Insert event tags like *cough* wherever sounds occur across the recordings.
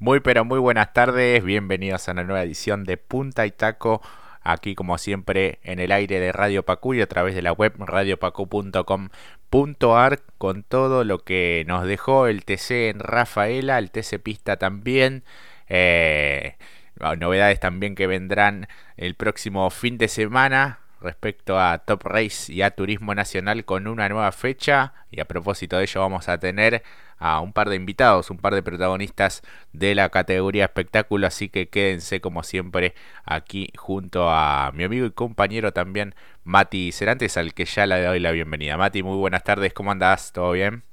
Muy pero muy buenas tardes, bienvenidos a una nueva edición de Punta y Taco, aquí como siempre en el aire de Radio Pacu y a través de la web radiopacu.com.ar con todo lo que nos dejó el TC en Rafaela, el TC Pista también, eh, novedades también que vendrán el próximo fin de semana, respecto a Top Race y a Turismo Nacional con una nueva fecha. Y a propósito de ello vamos a tener a un par de invitados, un par de protagonistas de la categoría espectáculo. Así que quédense como siempre aquí junto a mi amigo y compañero también Mati Cerantes, al que ya le doy la bienvenida. Mati, muy buenas tardes, ¿cómo andás? ¿Todo bien?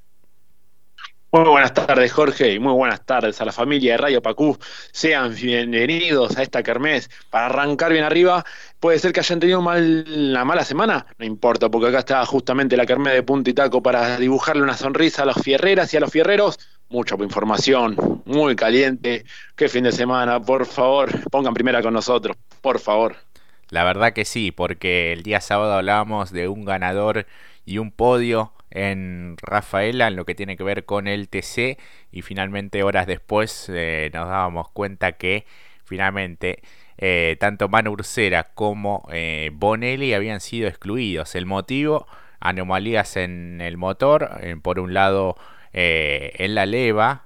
Muy buenas tardes, Jorge, y muy buenas tardes a la familia de Radio Pacú. Sean bienvenidos a esta kermés. Para arrancar bien arriba, puede ser que hayan tenido mal, la mala semana, no importa, porque acá está justamente la kermés de punta y taco para dibujarle una sonrisa a los fierreras y a los fierreros. Mucha información, muy caliente. Qué fin de semana, por favor, pongan primera con nosotros, por favor. La verdad que sí, porque el día sábado hablábamos de un ganador y un podio en Rafaela en lo que tiene que ver con el TC y finalmente horas después eh, nos dábamos cuenta que finalmente eh, tanto Manu Ursera como eh, Bonelli habían sido excluidos. El motivo, anomalías en el motor, por un lado en la leva,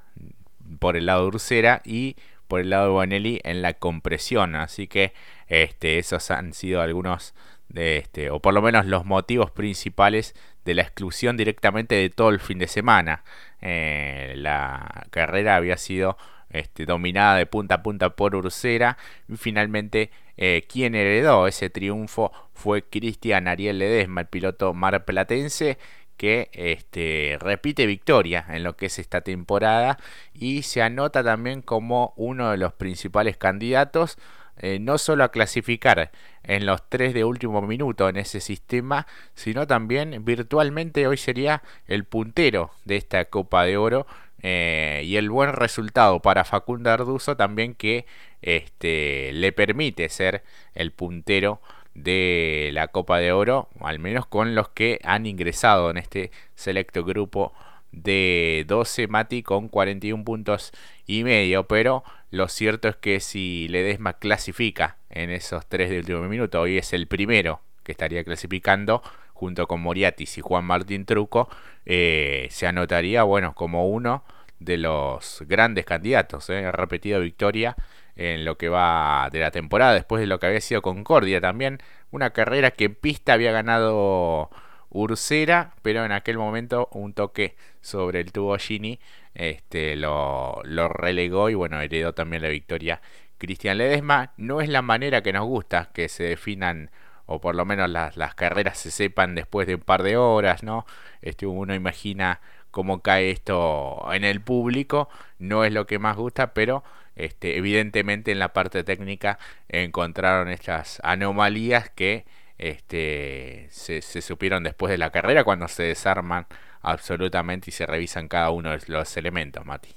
por el lado de Ursera y por el lado de Bonelli en la compresión. Así que este, esos han sido algunos de este, o por lo menos los motivos principales de la exclusión directamente de todo el fin de semana. Eh, la carrera había sido este, dominada de punta a punta por Ursera y finalmente eh, quien heredó ese triunfo fue Cristian Ariel Ledesma, el piloto marplatense que este, repite victoria en lo que es esta temporada y se anota también como uno de los principales candidatos eh, no solo a clasificar en los tres de último minuto en ese sistema, sino también virtualmente hoy sería el puntero de esta Copa de Oro eh, y el buen resultado para Facundo Arduzo también que este, le permite ser el puntero de la Copa de Oro, al menos con los que han ingresado en este selecto grupo de 12 Mati con 41 puntos y medio, pero lo cierto es que si Ledesma clasifica en esos tres de último minuto, hoy es el primero que estaría clasificando junto con Moriatis y Juan Martín Truco, eh, se anotaría, bueno, como uno de los grandes candidatos. Eh, repetido victoria en lo que va de la temporada, después de lo que había sido Concordia también, una carrera que en pista había ganado Ursera, pero en aquel momento un toque sobre el tubo Gini este, lo, lo relegó y bueno, heredó también la victoria Cristian Ledesma. No es la manera que nos gusta que se definan o por lo menos las, carreras se sepan después de un par de horas, ¿no? Este, uno imagina cómo cae esto en el público, no es lo que más gusta, pero este, evidentemente en la parte técnica encontraron estas anomalías que este, se supieron después de la carrera cuando se desarman absolutamente y se revisan cada uno de los elementos, Mati.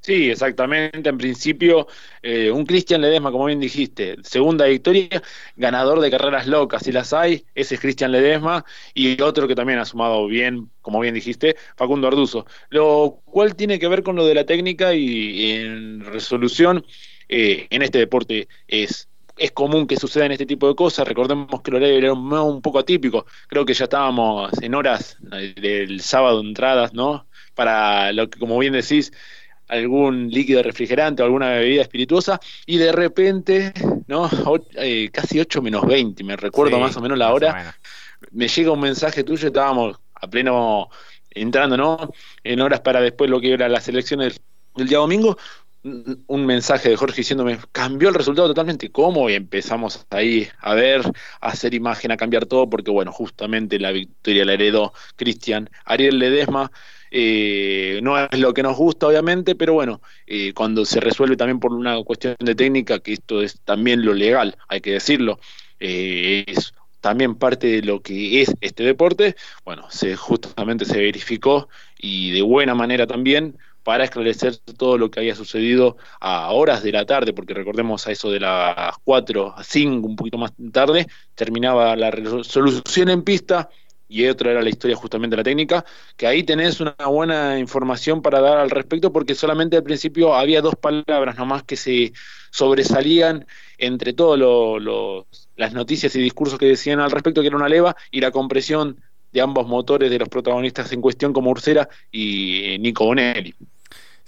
Sí, exactamente. En principio, eh, un Cristian Ledesma, como bien dijiste, segunda victoria, ganador de carreras locas, si las hay, ese es Cristian Ledesma, y otro que también ha sumado bien, como bien dijiste, Facundo Arduzo. Lo cual tiene que ver con lo de la técnica y, en resolución eh, en este deporte es es común que sucedan este tipo de cosas. Recordemos que el horario era un, poco atípico. Creo que ya estábamos en horas del sábado entradas, ¿no? Para lo que, como bien decís, algún líquido refrigerante o alguna bebida espirituosa y de repente, ¿no? Eh, casi 8 menos 20, me recuerdo más o menos la hora. Me llega un mensaje tuyo, estábamos a pleno entrando, ¿no? En horas para después lo que era las elecciones del día domingo, un mensaje de Jorge diciéndome, cambió el resultado totalmente. ¿Cómo? Y empezamos ahí a ver, a hacer imagen, a cambiar todo, porque bueno, justamente la victoria la heredó Cristian Ariel Ledesma. Eh, no es lo que nos gusta, obviamente, pero bueno, eh, cuando se resuelve también por una cuestión de técnica, que esto es también lo legal, hay que decirlo, eh, es también parte de lo que es este deporte, bueno, se justamente se verificó y de buena manera también para esclarecer todo lo que había sucedido a horas de la tarde, porque recordemos a eso de las 4 a 5, un poquito más tarde, terminaba la resolución en pista, y otra era la historia justamente de la técnica, que ahí tenés una buena información para dar al respecto, porque solamente al principio había dos palabras nomás que se sobresalían entre todas las noticias y discursos que decían al respecto, que era una leva y la compresión de ambos motores de los protagonistas en cuestión como Ursera y eh, Nico Bonelli.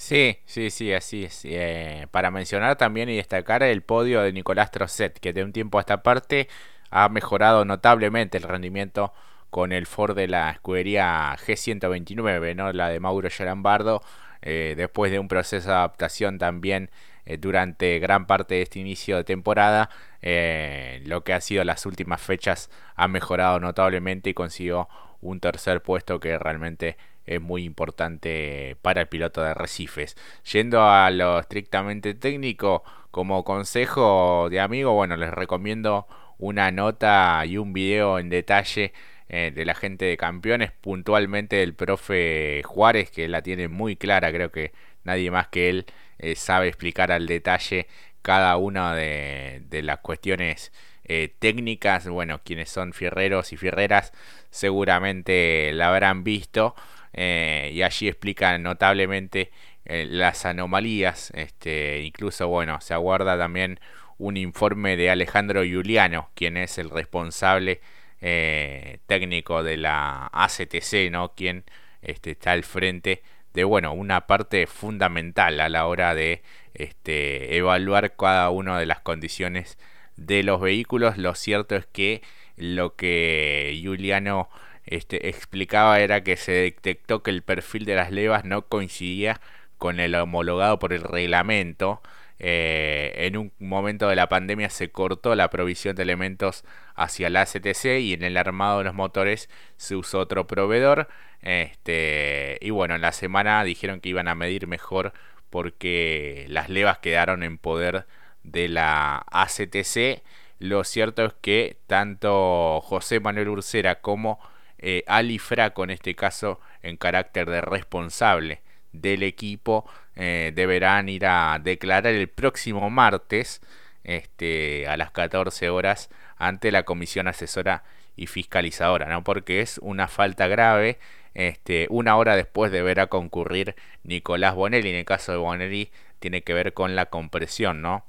Sí, sí, sí, así es. Eh, para mencionar también y destacar el podio de Nicolás Trosset, que de un tiempo a esta parte ha mejorado notablemente el rendimiento con el Ford de la escudería G129, ¿no? la de Mauro Yarambardo, eh, después de un proceso de adaptación también eh, durante gran parte de este inicio de temporada, eh, lo que ha sido las últimas fechas ha mejorado notablemente y consiguió un tercer puesto que realmente es muy importante para el piloto de Recifes. Yendo a lo estrictamente técnico, como consejo de amigo, bueno, les recomiendo una nota y un video en detalle eh, de la gente de campeones, puntualmente del profe Juárez, que la tiene muy clara, creo que nadie más que él eh, sabe explicar al detalle cada una de, las cuestiones eh, técnicas. Bueno, quienes son fierreros y fierreras seguramente la habrán visto y allí explica notablemente las anomalías. Este, incluso, bueno, se aguarda también un informe de Alejandro Juliano, quien es el responsable eh, técnico de la ACTC, ¿no? Quien este, está al frente de, bueno, una parte fundamental a la hora de este, evaluar cada una de las condiciones de los vehículos. Lo cierto es que lo que Juliano este, explicaba era que se detectó que el perfil de las levas no coincidía con el homologado por el reglamento eh, en un momento de la pandemia se cortó la provisión de elementos hacia la ACTC y en el armado de los motores se usó otro proveedor. Este, y bueno, en la semana dijeron que iban a medir mejor porque las levas quedaron en poder de la ACTC. Lo cierto es que tanto José Manuel Ursera como eh, Fraco, en este caso en carácter de responsable del equipo eh, deberán ir a declarar el próximo martes este, a las 14 horas ante la comisión asesora y fiscalizadora, ¿no? Porque es una falta grave. Este, una hora después deberá concurrir Nicolás Bonelli. En el caso de Bonelli tiene que ver con la compresión, ¿no?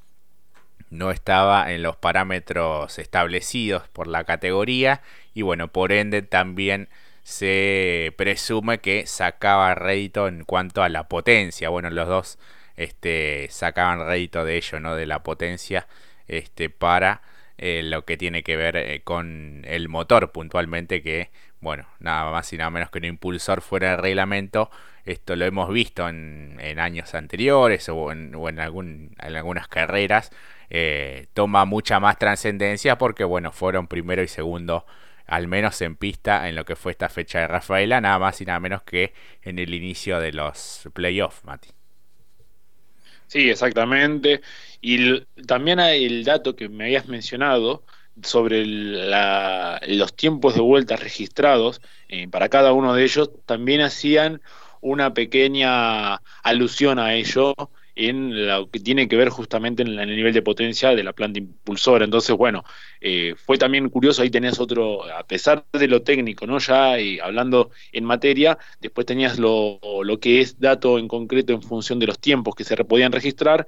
No estaba en los parámetros establecidos por la categoría y bueno, por ende también se presume que sacaba rédito en cuanto a la potencia. Bueno, los dos este, sacaban rédito de ello, ¿no? De la potencia este, para eh, lo que tiene que ver eh, con el motor puntualmente, que, bueno, nada más y nada menos que un impulsor fuera de reglamento. Esto lo hemos visto en, años anteriores o en, algún, en algunas carreras. Eh, toma mucha más trascendencia porque, bueno, fueron primero y segundo al menos en pista en lo que fue esta fecha de Rafaela, nada más y nada menos que en el inicio de los playoffs, Mati. Sí, exactamente. Y también hay el dato que me habías mencionado sobre los tiempos de vuelta registrados eh, para cada uno de ellos, también hacían una pequeña alusión a ello en lo que tiene que ver justamente en, el nivel de potencia de la planta impulsora. Entonces, bueno, eh, fue también curioso, ahí tenías otro, a pesar de lo técnico, ¿no? Ya y hablando en materia, después tenías lo, lo que es dato en concreto en función de los tiempos que se podían registrar.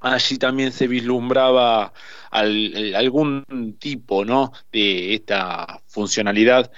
Allí también se vislumbraba algún tipo ¿no? de esta funcionalidad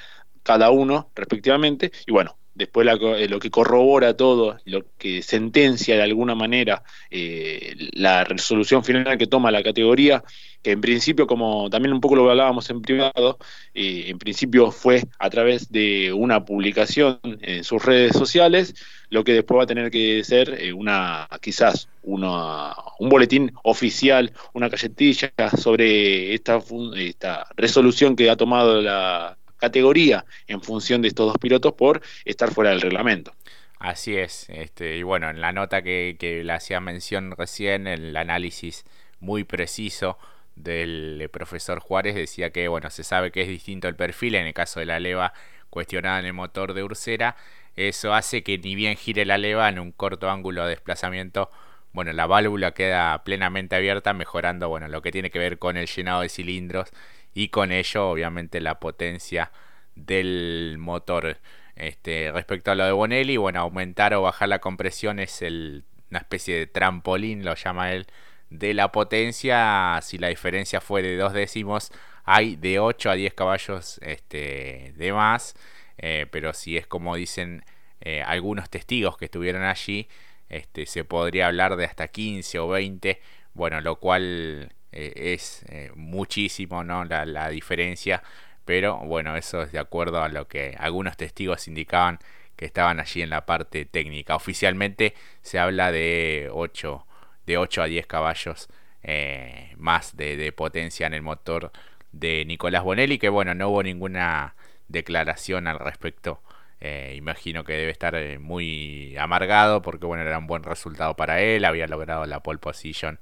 cada uno respectivamente. Y bueno, después eh, lo que corrobora todo, lo que sentencia de alguna manera eh, la resolución final que toma la categoría, que en principio, como también un poco lo hablábamos en privado, eh, en principio fue a través de una publicación en sus redes sociales, lo que después va a tener que ser una quizás una, un boletín oficial, una galletilla sobre esta, esta resolución que ha tomado la, categoría en función de estos dos pilotos por estar fuera del reglamento. Así es, este, y bueno, en la nota que, que le hacía mención recién, el análisis muy preciso del profesor Juárez decía que bueno, se sabe que es distinto el perfil en el caso de la leva cuestionada en el motor de Ursera, eso hace que ni bien gire la leva en un corto ángulo de desplazamiento, bueno, la válvula queda plenamente abierta, mejorando bueno, lo que tiene que ver con el llenado de cilindros y con ello obviamente la potencia del motor. Este, respecto a lo de Bonelli, bueno, aumentar o bajar la compresión es el, una especie de trampolín, lo llama él, de la potencia. Si la diferencia fue de dos décimos, hay de 8 a 10 caballos este, de más. Eh, pero si es como dicen eh, algunos testigos que estuvieron allí, este, se podría hablar de hasta 15 o 20. Bueno, lo cual eh, es muchísimo, ¿no? La, la diferencia pero bueno, eso es de acuerdo a lo que algunos testigos indicaban que estaban allí en la parte técnica. Oficialmente se habla de 8, de 8 a 10 caballos eh, más de, potencia en el motor de Nicolás Bonelli, que bueno, no hubo ninguna declaración al respecto. Eh, imagino que debe estar eh, muy amargado porque bueno, era un buen resultado para él, había logrado la pole position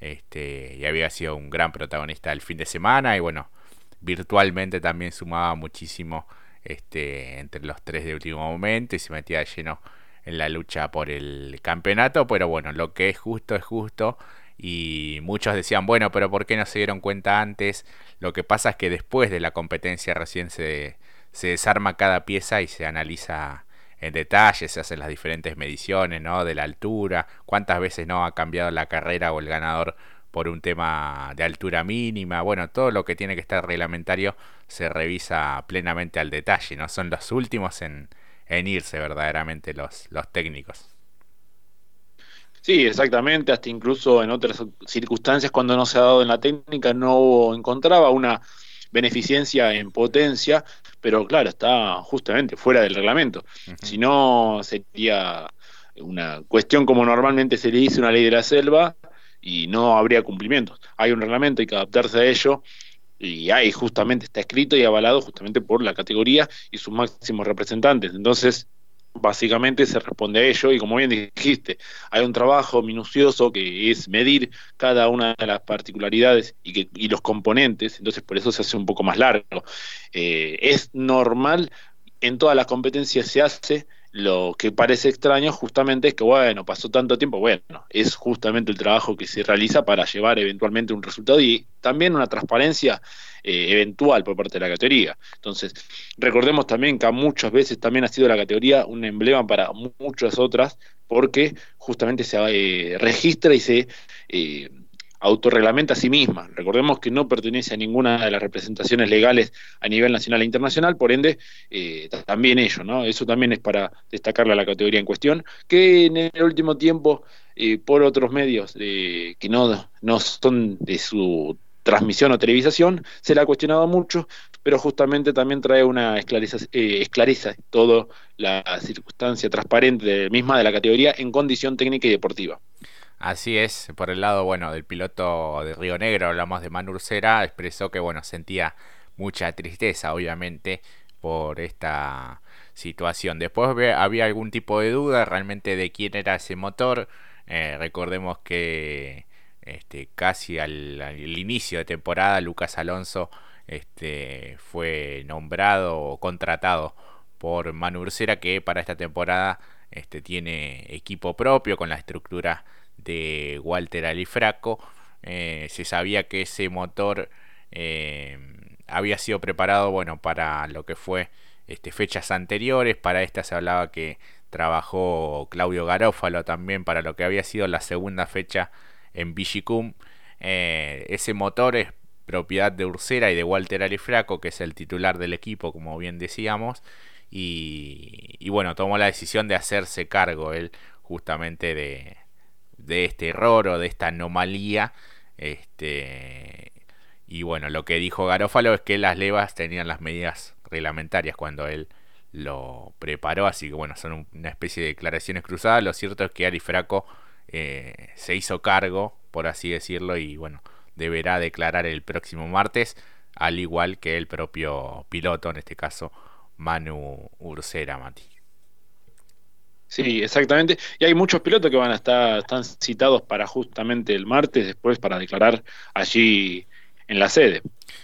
este, y había sido un gran protagonista el fin de semana y bueno, virtualmente también sumaba muchísimo este, entre los tres de último momento y se metía lleno en la lucha por el campeonato, pero bueno, lo que es justo es justo y muchos decían, bueno, pero ¿por qué no se dieron cuenta antes? Lo que pasa es que después de la competencia recién se, se desarma cada pieza y se analiza en detalle, se hacen las diferentes mediciones, ¿no? De la altura, cuántas veces no ha cambiado la carrera o el ganador por un tema de altura mínima, bueno, todo lo que tiene que estar reglamentario se revisa plenamente al detalle, ¿no? Son los últimos en, irse verdaderamente los, los técnicos. Sí, exactamente, hasta incluso en otras circunstancias cuando no se ha dado en la técnica no encontraba una beneficencia en potencia, pero claro, está justamente fuera del reglamento. Si no, sería una cuestión como normalmente se le dice una ley de la selva, y no habría cumplimientos. Hay un reglamento, hay que adaptarse a ello y hay justamente, está escrito y avalado justamente por la categoría y sus máximos representantes. Entonces, básicamente se responde a ello y como bien dijiste, hay un trabajo minucioso que es medir cada una de las particularidades y, que, y los componentes, entonces por eso se hace un poco más largo. Eh, es normal, en todas las competencias se hace, lo que parece extraño justamente es que, bueno, pasó tanto tiempo, bueno, es justamente el trabajo que se realiza para llevar eventualmente un resultado y también una transparencia eh, eventual por parte de la categoría. Entonces, recordemos también que muchas veces también ha sido la categoría un emblema para muchas otras, porque justamente se eh, registra y se... Eh, autorreglamenta a sí misma. Recordemos que no pertenece a ninguna de las representaciones legales a nivel nacional e internacional, por ende, eh, también ello, ¿no? Eso también es para destacarle a la categoría en cuestión, que en el último tiempo, eh, por otros medios eh, que no, no son de su transmisión o televisación, se le ha cuestionado mucho, pero justamente también trae una esclareza, esclarece toda la circunstancia transparente misma de la categoría en condición técnica y deportiva. Así es, por el lado bueno del piloto de Río Negro, hablamos de Manu Ursera, expresó que bueno, sentía mucha tristeza obviamente por esta situación. Después había algún tipo de duda realmente de quién era ese motor. Eh, recordemos que este, casi al, inicio de temporada Lucas Alonso este, fue nombrado o contratado por Manu Ursera que para esta temporada este, tiene equipo propio con la estructura de Walter Alifraco. Eh, se sabía que ese motor eh, había sido preparado bueno, para lo que fue este, fechas anteriores. Para esta se hablaba que trabajó Claudio Garófalo también para lo que había sido la segunda fecha en Vigicum. Eh, ese motor es propiedad de Ursera y de Walter Alifraco, que es el titular del equipo, como bien decíamos. Y, y bueno, tomó la decisión de hacerse cargo él justamente de, de este error o de esta anomalía. Este, y bueno, lo que dijo Garófalo es que las levas tenían las medidas reglamentarias cuando él lo preparó, así que bueno, son una especie de declaraciones cruzadas. Lo cierto es que Arifraco eh, se hizo cargo, por así decirlo, y bueno, deberá declarar el próximo martes, al igual que el propio piloto, en este caso Manu Ursera, Mati. Sí, exactamente. Y hay muchos pilotos que van a estar están citados para justamente el martes después para declarar allí en la sede.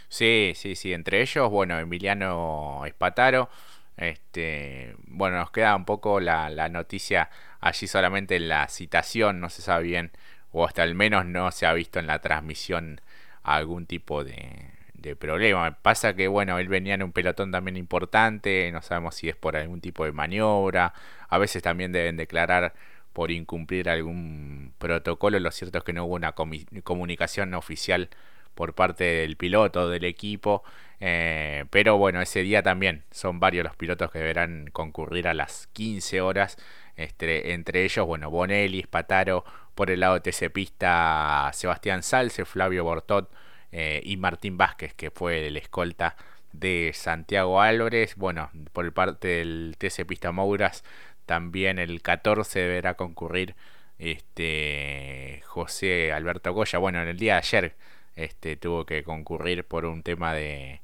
Sí, sí, sí. Entre ellos, bueno, Emiliano Espataro. Este, bueno, nos queda un poco la, la noticia allí solamente en la citación, no se sabe bien, o hasta al menos no se ha visto en la transmisión algún tipo de, de problema. Pasa que, bueno, él venía en un pelotón también importante, no sabemos si es por algún tipo de maniobra, a veces también deben declarar por incumplir algún protocolo, lo cierto es que no hubo una comunicación oficial por parte del piloto, del equipo, eh, pero bueno, ese día también son varios los pilotos que deberán concurrir a las 15 horas, este, entre ellos, bueno, Bonelli, Spataro, por el lado TC Pista, Sebastián Salce, Flavio Bortot eh, y Martín Vázquez, que fue el escolta de Santiago Álvarez, bueno, por parte del TC Pista Mouras, también el 14 deberá concurrir este José Alberto Goya. Bueno, en el día de ayer este, tuvo que concurrir por un tema de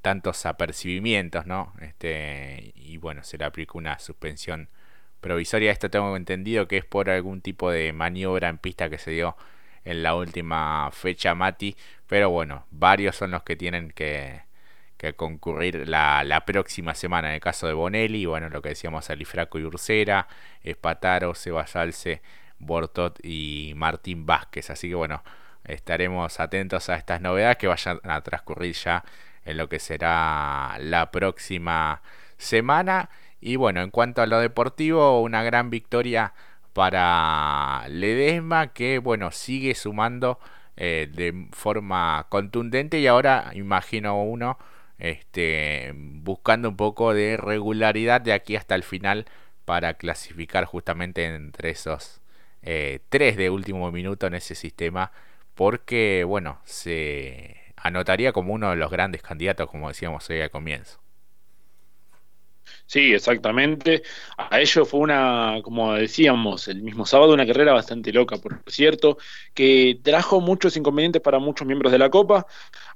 tantos apercibimientos, ¿no? Este, y bueno, se le aplicó una suspensión provisoria. Esto tengo entendido que es por algún tipo de maniobra en pista que se dio en la última fecha Mati. Pero bueno, varios son los que tienen que, que concurrir la, la, próxima semana. En el caso de Bonelli, bueno, lo que decíamos Alifraco y Ursera, Espataro, Sebasalce, Bortot y Martín Vázquez. Así que bueno, estaremos atentos a estas novedades que vayan a transcurrir ya en lo que será la próxima semana. Y bueno, en cuanto a lo deportivo, una gran victoria para Ledesma que bueno, sigue sumando eh, de forma contundente y ahora imagino uno este, buscando un poco de regularidad de aquí hasta el final para clasificar justamente entre esos eh, tres de último minuto en ese sistema porque, bueno, se anotaría como uno de los grandes candidatos, como decíamos hoy al comienzo. Sí, exactamente. A ello fue una, como decíamos, el mismo sábado, una carrera bastante loca, por cierto, que trajo muchos inconvenientes para muchos miembros de la Copa.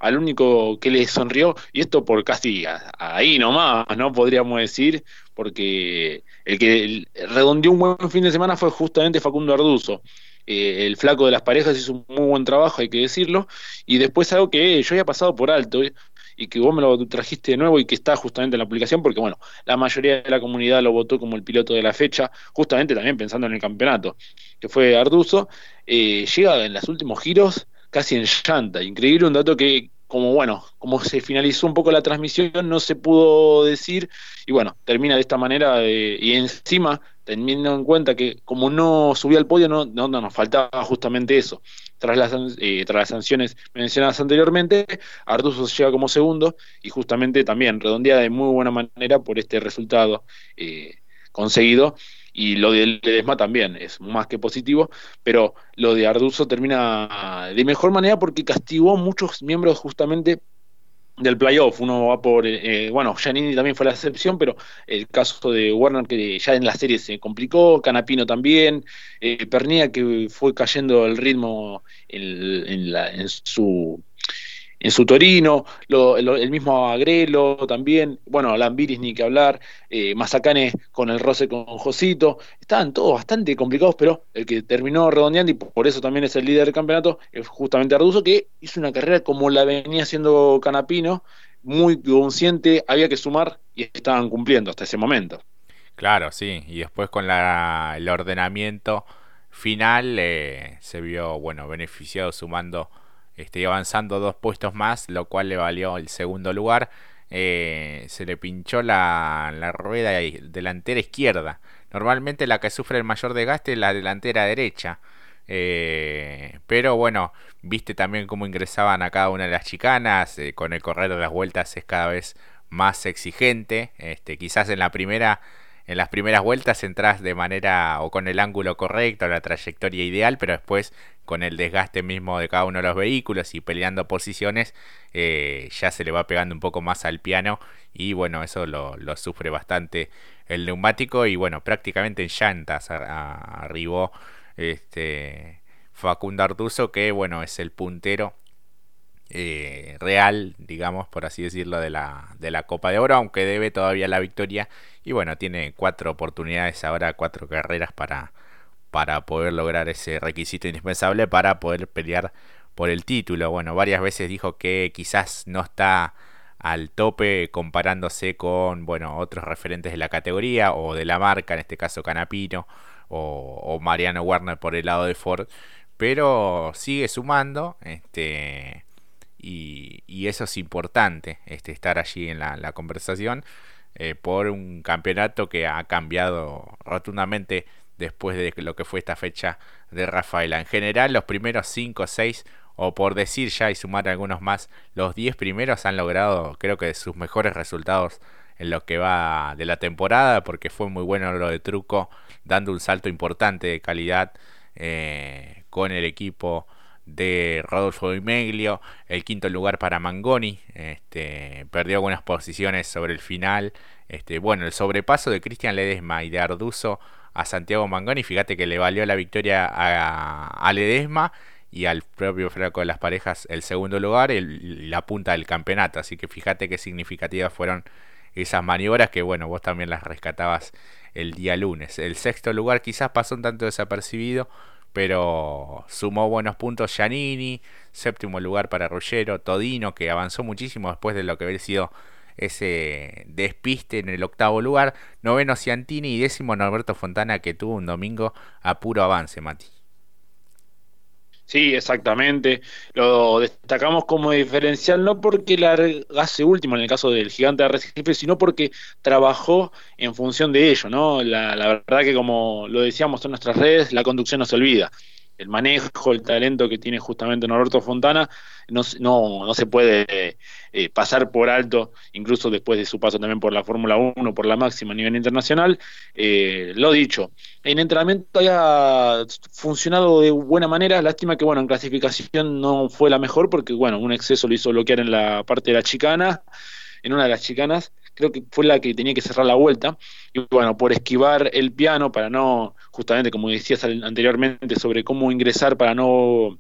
Al único que le sonrió, y esto por casi ahí nomás, ¿no? Podríamos decir, porque el que redondeó un buen fin de semana fue justamente Facundo Arduzo. Eh, el flaco de las parejas hizo un muy buen trabajo, hay que decirlo, y después algo que yo había pasado por alto eh, y que vos me lo trajiste de nuevo y que está justamente en la publicación, porque bueno, la mayoría de la comunidad lo votó como el piloto de la fecha, justamente también pensando en el campeonato, que fue Arduzo, eh, llega en los últimos giros casi en llanta, increíble un dato que como bueno, como se finalizó un poco la transmisión, no se pudo decir, y bueno, termina de esta manera, y encima, teniendo en cuenta que como no subía al podio, no, no, nos faltaba justamente eso. Tras las, eh, tras las sanciones mencionadas anteriormente, Artuso llega como segundo, y justamente también redondea de muy buena manera por este resultado eh, conseguido y lo de Ledesma también es más que positivo, pero lo de Arduzo termina de mejor manera porque castigó a muchos miembros justamente del playoff. Uno va por, eh, bueno, Giannini también fue la excepción, pero el caso de Warner que ya en la serie se complicó, Canapino también, eh, Pernilla que fue cayendo el ritmo en, la, en su en su Torino, el mismo Agrelo también, bueno, Lambiris ni que hablar, eh, Mazacane con el roce con Josito, estaban todos bastante complicados, pero el que terminó redondeando y por eso también es el líder del campeonato es justamente Arduzo, que hizo una carrera como la venía haciendo Canapino, muy consciente, había que sumar y estaban cumpliendo hasta ese momento. Claro, sí, y después con la, el ordenamiento final eh, se vio, bueno, beneficiado sumando este, avanzando dos puestos más, lo cual le valió el segundo lugar. Eh, se le pinchó la, la, rueda delantera izquierda. Normalmente la que sufre el mayor desgaste es la delantera derecha. Eh, pero bueno, viste también cómo ingresaban a cada una de las chicanas. Eh, con el correr de las vueltas es cada vez más exigente. Este, quizás en la primera en las primeras vueltas entras de manera o con el ángulo correcto, la trayectoria ideal, pero después con el desgaste mismo de cada uno de los vehículos y peleando posiciones, eh, ya se le va pegando un poco más al piano y bueno, eso lo, sufre bastante el neumático y bueno, prácticamente en llantas arribó este Facundo Artuso que bueno, es el puntero eh, real, digamos, por así decirlo, de la, de la Copa de Oro, aunque debe todavía la victoria. Y bueno, tiene cuatro oportunidades ahora, cuatro carreras para, para poder lograr ese requisito indispensable para poder pelear por el título. Bueno, varias veces dijo que quizás no está al tope comparándose con bueno otros referentes de la categoría o de la marca, en este caso Canapino o, Mariano Warner por el lado de Ford, pero sigue sumando. Este, y, eso es importante, este, estar allí en la, conversación eh, por un campeonato que ha cambiado rotundamente después de lo que fue esta fecha de Rafaela. En general, los primeros 5 o 6, o por decir ya y sumar algunos más, los 10 primeros han logrado, creo que, sus mejores resultados en lo que va de la temporada, porque fue muy bueno lo de Truco, dando un salto importante de calidad eh, con el equipo de Rodolfo Di Meglio, el quinto lugar para Mangoni, este, perdió algunas posiciones sobre el final, este, bueno, el sobrepaso de Cristian Ledesma y de Arduzo a Santiago Mangoni, fíjate que le valió la victoria a, Ledesma y al propio Franco de las Parejas el segundo lugar y la punta del campeonato, así que fíjate qué significativas fueron esas maniobras que bueno, vos también las rescatabas el día lunes. El sexto lugar quizás pasó un tanto desapercibido, pero sumó buenos puntos Giannini, séptimo lugar para Ruggero, Todino, que avanzó muchísimo después de lo que había sido ese despiste en el octavo lugar, noveno Ciantini y décimo Norberto Fontana, que tuvo un domingo a puro avance, Mati. Sí, exactamente. Lo destacamos como diferencial no porque largase último en el caso del gigante de Recife, sino porque trabajó en función de ello, ¿no? La, la verdad que como lo decíamos en nuestras redes, la conducción no se olvida el manejo, el talento que tiene justamente Norberto Fontana, no, no, no se puede eh, pasar por alto, incluso después de su paso también por la Fórmula 1, por la máxima a nivel internacional. Eh, lo dicho, en entrenamiento haya funcionado de buena manera, lástima que bueno, en clasificación no fue la mejor porque bueno, un exceso lo hizo bloquear en la parte de la chicana, en una de las chicanas, creo que fue la que tenía que cerrar la vuelta, y bueno, por esquivar el piano para no justamente como decías anteriormente sobre cómo ingresar para no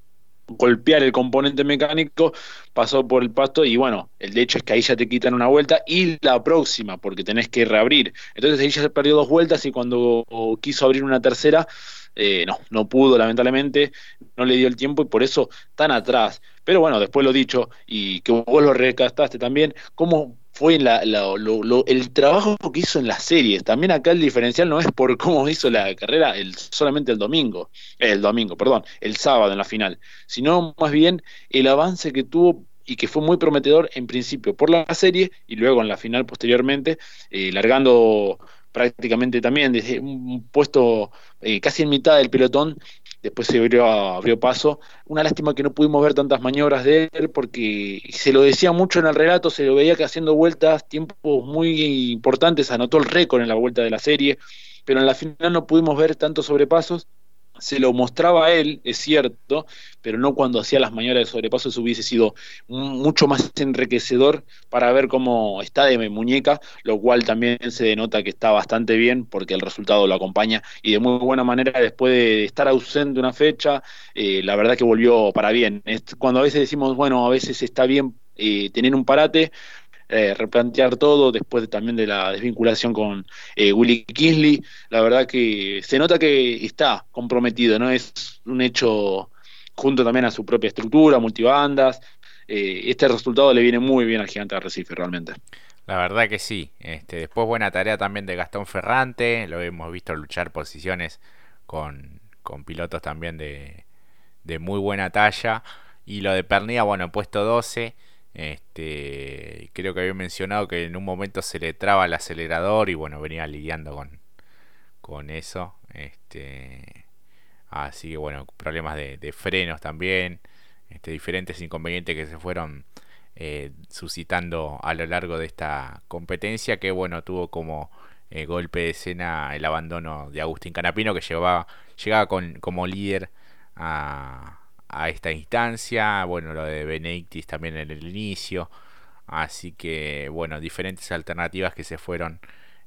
golpear el componente mecánico, pasó por el pasto y bueno, el hecho es que ahí ya te quitan una vuelta y la próxima, porque tenés que reabrir. Entonces ahí ya se perdió dos vueltas y cuando quiso abrir una tercera, eh, no, no pudo lamentablemente, no le dio el tiempo y por eso tan atrás. Pero bueno, después lo dicho y que vos lo recastaste también, cómo fue la, el trabajo que hizo en las series. También acá el diferencial no es por cómo hizo la carrera solamente el domingo, el domingo, perdón, el sábado en la final, sino más bien el avance que tuvo y que fue muy prometedor en principio por la serie y luego en la final posteriormente, eh, largando prácticamente también desde un puesto eh, casi en mitad del pelotón después se abrió, abrió paso. Una lástima que no pudimos ver tantas maniobras de él, porque se lo decía mucho en el relato, se lo veía que haciendo vueltas, tiempos muy importantes, anotó el récord en la vuelta de la serie, pero en la final no pudimos ver tantos sobrepasos se lo mostraba a él, es cierto, pero no cuando hacía las maniobras de sobrepaso, eso hubiese sido mucho más enriquecedor para ver cómo está de muñeca, lo cual también se denota que está bastante bien porque el resultado lo acompaña y de muy buena manera después de estar ausente una fecha, eh, la verdad que volvió para bien. cuando a veces decimos, bueno, a veces está bien eh, tener un parate, eh, replantear todo después también de la desvinculación con eh, Willy Kingsley. La verdad que se nota que está comprometido, ¿no? Es un hecho junto también a su propia estructura, multibandas. Eh, este resultado le viene muy bien al gigante de Recife, realmente. La verdad que sí. Este, después buena tarea también de Gastón Ferrante. Lo hemos visto luchar posiciones con, con pilotos también de, de muy buena talla. Y lo de Pernilla, bueno, puesto 12. Este, creo que había mencionado que en un momento se le traba el acelerador y bueno, venía lidiando con, con eso. Este, así que bueno, problemas de, frenos también, este, diferentes inconvenientes que se fueron eh, suscitando a lo largo de esta competencia que bueno, tuvo como eh, golpe de escena el abandono de Agustín Canapino que llevaba, llegaba con, como líder a a esta instancia. Bueno, lo de Benedictis también en el inicio. Así que, bueno, diferentes alternativas que se fueron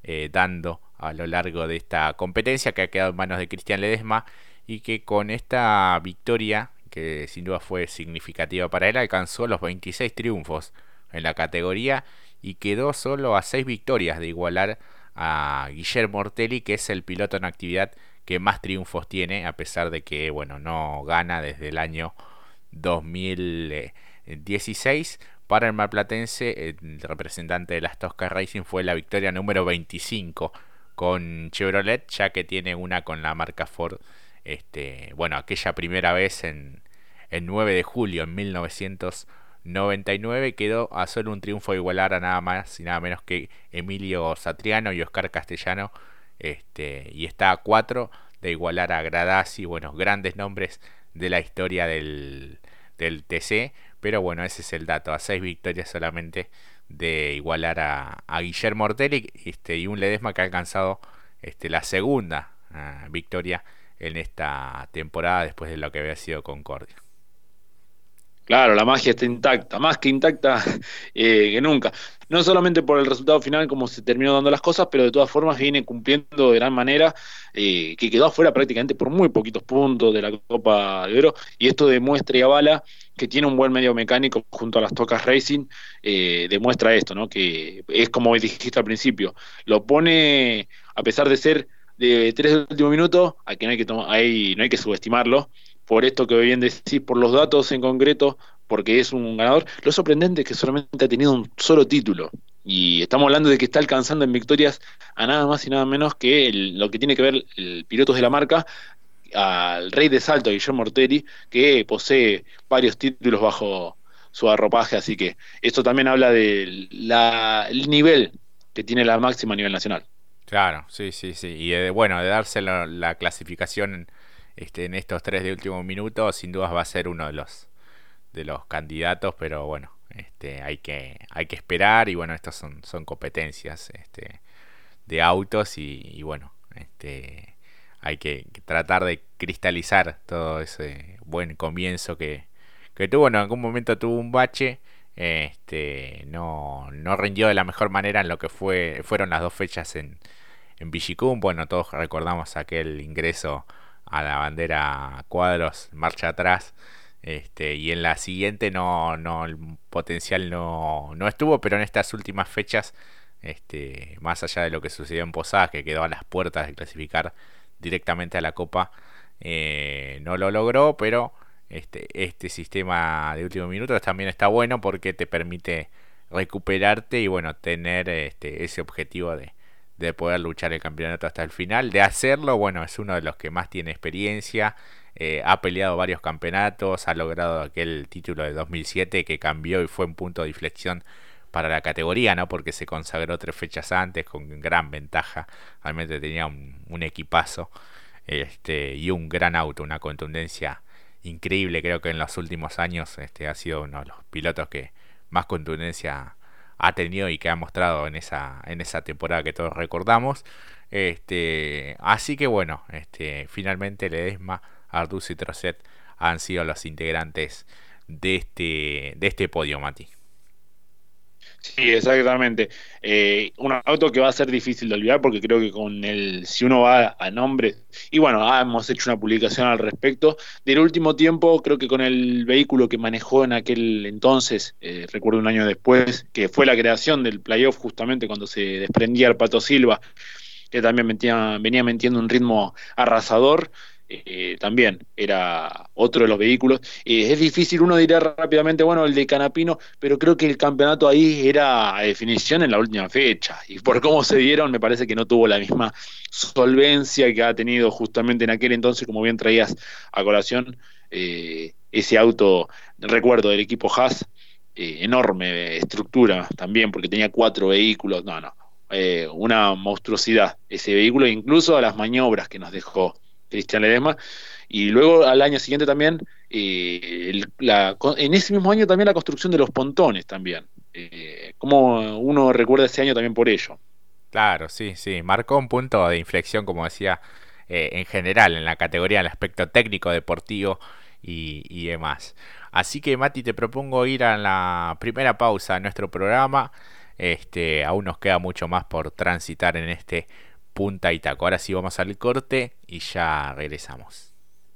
eh, dando a lo largo de esta competencia que ha quedado en manos de Cristian Ledesma y que con esta victoria, que sin duda fue significativa para él, alcanzó los 26 triunfos en la categoría y quedó solo a 6 victorias de igualar a Guillermo Ortelli, que es el piloto en actividad que más triunfos tiene, a pesar de que, bueno, no gana desde el año 2016. Para el marplatense, el representante de las Tosca Racing fue la victoria número 25 con Chevrolet, ya que tiene una con la marca Ford. Este, bueno, aquella primera vez en el 9 de julio en 1900 99 quedó a solo un triunfo igualar a nada más y nada menos que Emilio Satriano y Oscar Castellano este, y está a 4 de igualar a Gradasi, bueno, grandes nombres de la historia del, del TC, pero bueno, ese es el dato, a 6 victorias solamente de igualar a, a Guillermo Ortelli este, y un Ledesma que ha alcanzado este, la segunda ah, victoria en esta temporada después de lo que había sido Concordia. Claro, la magia está intacta, más que intacta *laughs* eh, que nunca. No solamente por el resultado final, como se terminó dando las cosas, pero de todas formas viene cumpliendo de gran manera, eh, que quedó afuera prácticamente por muy poquitos puntos de la Copa de Oro, y esto demuestra y avala que tiene un buen medio mecánico junto a las Tocas Racing, eh, demuestra esto, ¿no? Que es como dijiste al principio, lo pone, a pesar de ser de tres últimos minutos, a que no hay que, no hay que subestimarlo, por esto que bien decís, por los datos en concreto, porque es un ganador. Lo sorprendente es que solamente ha tenido un solo título. Y estamos hablando de que está alcanzando en victorias a nada más y nada menos que lo que tiene que ver el pilotos de la marca, al rey de salto, Guillermo Ortelli, que posee varios títulos bajo su arropaje. Así que esto también habla del nivel que tiene la máxima a nivel nacional. Claro, sí, sí, sí. Y bueno, de darse la clasificación este, en estos tres de último minuto, sin dudas va a ser uno de los de los candidatos, pero bueno, este, hay que hay que esperar y bueno, estas son, son competencias este, de autos y, bueno, este, hay que, tratar de cristalizar todo ese buen comienzo que, que tuvo, en algún momento tuvo un bache, este, no, no rindió de la mejor manera en lo que fue fueron las dos fechas en, en Vigicum, bueno, todos recordamos aquel ingreso a la bandera cuadros, marcha atrás. Este, y en la siguiente no, no, el potencial no, no estuvo, pero en estas últimas fechas, este, más allá de lo que sucedió en Posadas, que quedó a las puertas de clasificar directamente a la Copa, eh, no lo logró, pero este, este sistema de último minuto también está bueno porque te permite recuperarte y bueno, tener este, ese objetivo de, de poder luchar el campeonato hasta el final. De hacerlo, bueno, es uno de los que más tiene experiencia. Eh, ha peleado varios campeonatos, ha logrado aquel título de 2007 que cambió y fue un punto de inflexión para la categoría, ¿no? Porque se consagró tres fechas antes con gran ventaja. Realmente tenía un, equipazo este, y un gran auto, una contundencia increíble. Creo que en los últimos años este, ha sido uno de los pilotos que más contundencia ha tenido y que ha mostrado en esa, en esa temporada que todos recordamos. Este, así que bueno, este, finalmente Ledesma, Arduz y Trocet han sido los integrantes de este, de este podio, Mati. Sí, exactamente. Eh, un auto que va a ser difícil de olvidar porque creo que con el, si uno va a nombre, y bueno, hemos hecho una publicación al respecto, del último tiempo creo que con el vehículo que manejó en aquel entonces, eh, recuerdo un año después, que fue la creación del playoff justamente cuando se desprendía el Pato Silva, que también venía metiendo un ritmo arrasador, eh, también era otro de los vehículos. Eh, es difícil, uno dirá rápidamente, bueno, el de Canapino, pero creo que el campeonato ahí era a definición en la última fecha. Y por cómo se dieron, me parece que no tuvo la misma solvencia que ha tenido justamente en aquel entonces, como bien traías a colación, eh, ese auto, recuerdo del equipo Haas, enorme estructura también, porque tenía cuatro vehículos, no, no. una monstruosidad ese vehículo, incluso a las maniobras que nos dejó Cristian Ledesma. Y luego al año siguiente también, eh, en ese mismo año también la construcción de los pontones también. Eh, como uno recuerda ese año también por ello. Claro, sí, sí, marcó un punto de inflexión, como decía, eh, en general, en la categoría, en el aspecto técnico, deportivo y, y demás. Así que Mati, te propongo ir a la primera pausa de nuestro programa. Este, aún nos queda mucho más por transitar en este punta y taco. Ahora sí vamos al corte y ya regresamos.